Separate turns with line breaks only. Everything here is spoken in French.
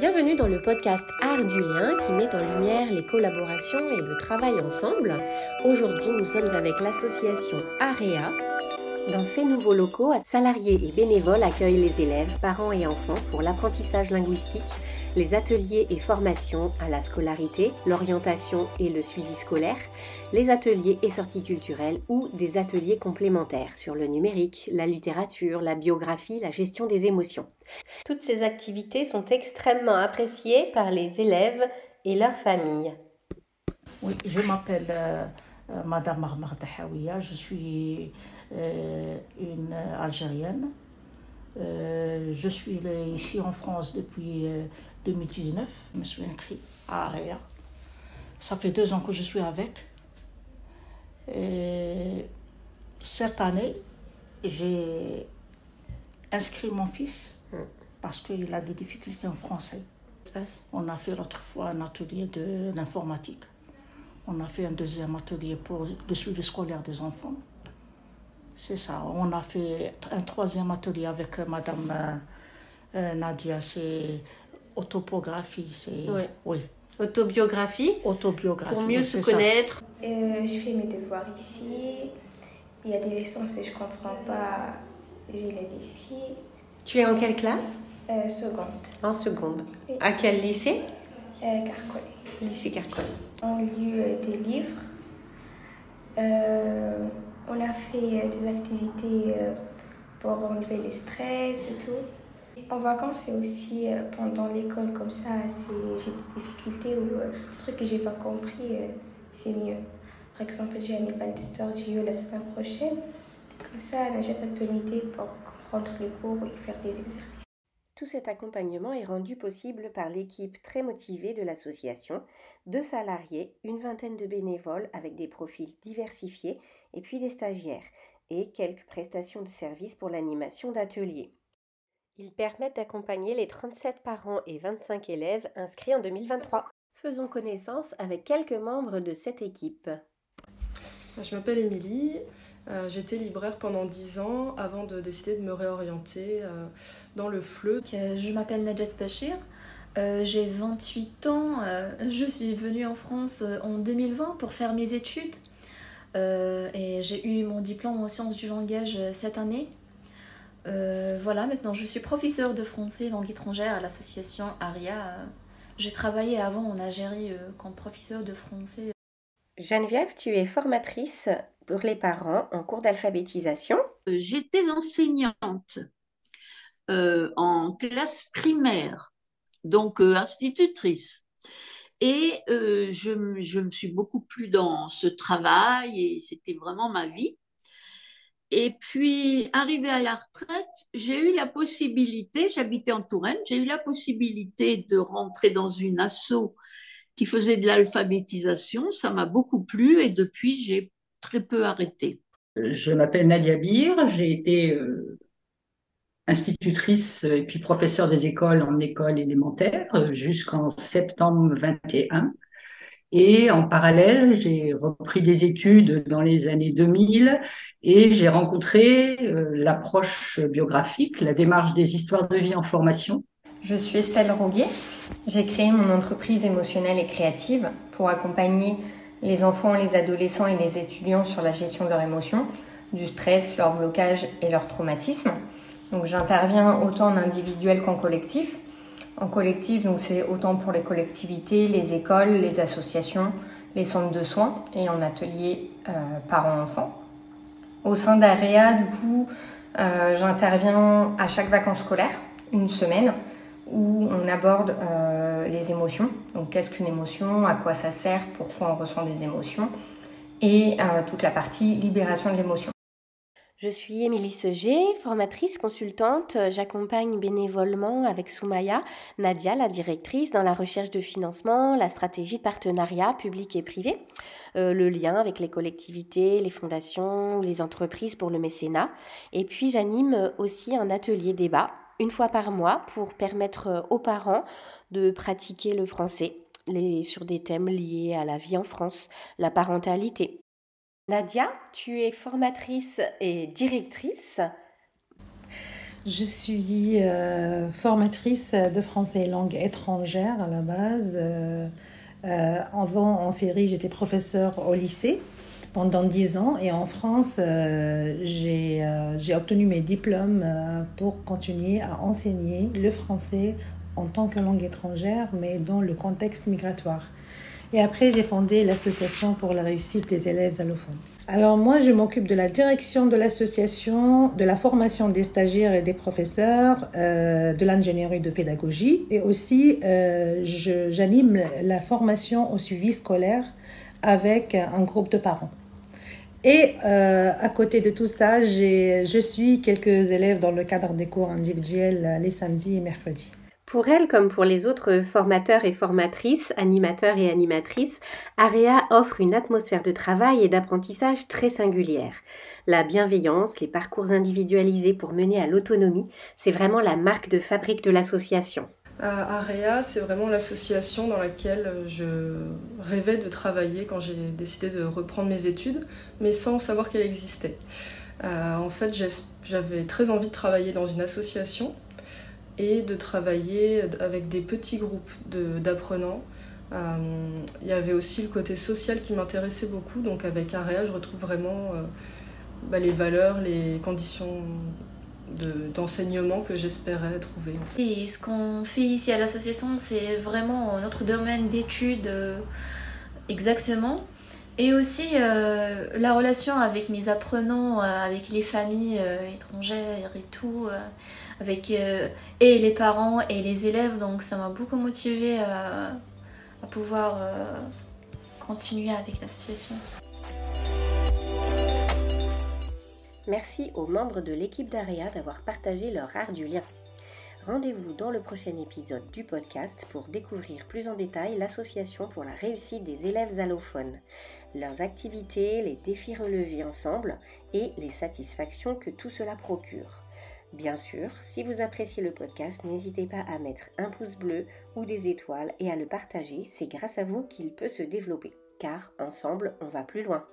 Bienvenue dans le podcast Art du lien qui met en lumière les collaborations et le travail ensemble. Aujourd'hui, nous sommes avec l'association AREA. Dans ces nouveaux locaux, salariés et bénévoles accueillent les élèves, parents et enfants pour l'apprentissage linguistique, les ateliers et formations à la scolarité, l'orientation et le suivi scolaire, les ateliers et sorties culturelles ou des ateliers complémentaires sur le numérique, la littérature, la biographie, la gestion des émotions. Toutes ces activités sont extrêmement appréciées par les élèves et leurs familles.
Oui, je m'appelle euh, euh, Madame Marmar je suis euh, une Algérienne. je suis ici en France depuis 2019. Je me suis inscrite à AREA. Ça fait deux ans que je suis avec. Et cette année, j'ai inscrit mon fils parce qu'il a des difficultés en français. On a fait l'autre fois un atelier de l'informatique. On a fait un deuxième atelier pour le suivi scolaire des enfants. C'est ça. On a fait un troisième atelier avec Madame euh, euh, Nadia. C'est autopographie. C'est
oui. Autobiographie.
Autobiographie.
Pour mieux se connaître.
Euh, je fais mes devoirs ici. Il y a des leçons si je comprends pas, je l'aide ici.
Tu es en quelle classe?
Euh, Seconde.
En seconde. À quel lycée?
Euh, Carcol.
Lycée Carcol.
On lit euh, des livres. Euh, on a fait des activités pour enlever le stress et tout. En vacances, c'est aussi pendant l'école comme ça, j'ai des difficultés ou des trucs que j'ai pas compris, c'est mieux. Par exemple, j'ai un éval d'histoire du la semaine prochaine. Comme ça, la peut m'aider pour comprendre les cours et faire des exercices.
Tout cet accompagnement est rendu possible par l'équipe très motivée de l'association, deux salariés, une vingtaine de bénévoles avec des profils diversifiés et puis des stagiaires, et quelques prestations de services pour l'animation d'ateliers. Ils permettent d'accompagner les 37 parents et 25 élèves inscrits en 2023. Faisons connaissance avec quelques membres de cette équipe.
Je m'appelle Émilie, euh, j'étais libraire pendant 10 ans avant de décider de me réorienter euh, dans le FLE.
Je m'appelle Najat Bachir, euh, j'ai 28 ans, je suis venue en France en 2020 pour faire mes études et j'ai eu mon diplôme en sciences du langage cette année. voilà, maintenant je suis professeure de français langue étrangère à l'association ARIA. J'ai travaillé avant en Algérie comme professeur de français.
Geneviève, tu es formatrice pour les parents en cours d'alphabétisation.
Euh, j'étais enseignante euh, en classe primaire, donc euh, institutrice. Et je, je, me suis beaucoup plu dans ce travail et c'était vraiment ma vie. Et puis, arrivée à la retraite, j'ai eu la possibilité, j'habitais en Touraine, j'ai eu la possibilité de rentrer dans une asso qui faisait de l'alphabétisation. Ça m'a beaucoup plu et depuis, j'ai très peu arrêté.
Je m'appelle Nadia Bir, j'ai été euh, institutrice et puis professeure des écoles en école élémentaire euh, jusqu'en septembre 21. Et en parallèle, j'ai repris des études dans les années 2000 et j'ai rencontré euh, l'approche biographique, la démarche des histoires de vie en formation
je suis Estelle Roguet. J'ai créé mon entreprise émotionnelle et créative pour accompagner les enfants, les adolescents et les étudiants sur la gestion de leurs émotions, du stress, leur blocage et leur traumatisme. Donc j'interviens autant en individuel qu'en collectif. En collectif, donc c'est autant pour les collectivités, les écoles, les associations, les centres de soins et en atelier euh, parents-enfants. Au sein d'AREA, du coup, euh, j'interviens à chaque vacances scolaires, une semaine, où on aborde euh, les émotions. Donc qu'est-ce qu'une émotion, à quoi ça sert, pourquoi on ressent des émotions, et euh, toute la partie libération de l'émotion.
Je suis Émilie Seger, formatrice consultante. J'accompagne bénévolement avec Soumaya Nadia, la directrice, dans la recherche de financement, la stratégie de partenariat public et privé, euh, le lien avec les collectivités, les fondations, les entreprises pour le mécénat. Et puis j'anime aussi un atelier débat une fois par mois pour permettre euh, aux parents de pratiquer le français sur des thèmes liés à la vie en France, la parentalité. Nadia, tu es formatrice et directrice.
Je suis euh, formatrice de français et langue étrangère à la base. Euh, euh, avant, en série, j'étais professeure au lycée pendant 10 ans et en France, j'ai obtenu mes diplômes pour continuer à enseigner le français en tant que langue étrangère, mais dans le contexte migratoire. Et après, j'ai fondé l'association pour la réussite des élèves allophones. Alors moi, je m'occupe de la direction de l'association, de la formation des stagiaires et des professeurs, euh, de l'ingénierie de pédagogie et aussi euh, j'anime la formation au suivi scolaire avec un groupe de parents. Et euh, à côté de tout ça, je suis quelques élèves dans le cadre des cours individuels les samedis et mercredis.
Pour elle, comme pour les autres formateurs et formatrices, animateurs et animatrices, AREA offre une atmosphère de travail et d'apprentissage très singulière. La bienveillance, les parcours individualisés pour mener à l'autonomie, c'est vraiment la marque de fabrique de l'association.
AREA, c'est vraiment l'association dans laquelle je rêvais de travailler quand j'ai décidé de reprendre mes études, mais sans savoir qu'elle existait. Euh, en fait, j'avais très envie de travailler dans une association et de travailler avec des petits groupes d'apprenants. Euh, il y avait aussi le côté social qui m'intéressait beaucoup, donc avec AREA, je retrouve vraiment euh, bah, les valeurs, les conditions d'enseignement que j'espérais trouver.
Et ce qu'on fait ici à l'association, c'est vraiment notre domaine d'études euh, exactement. Et aussi la relation avec mes apprenants, avec les familles étrangères et tout avec euh, et les parents et les élèves. Donc ça m'a beaucoup motivée à, pouvoir euh, continuer avec l'association.
Merci aux membres de l'équipe d'AREA d'avoir partagé leur art du lien. Rendez-vous dans le prochain épisode du podcast pour découvrir plus en détail l'association pour la réussite des élèves allophones, leurs activités, les défis relevés ensemble et les satisfactions que tout cela procure. Bien sûr, si vous appréciez le podcast, n'hésitez pas à mettre un pouce bleu ou des étoiles et à le partager, c'est grâce à vous qu'il peut se développer, car ensemble, on va plus loin.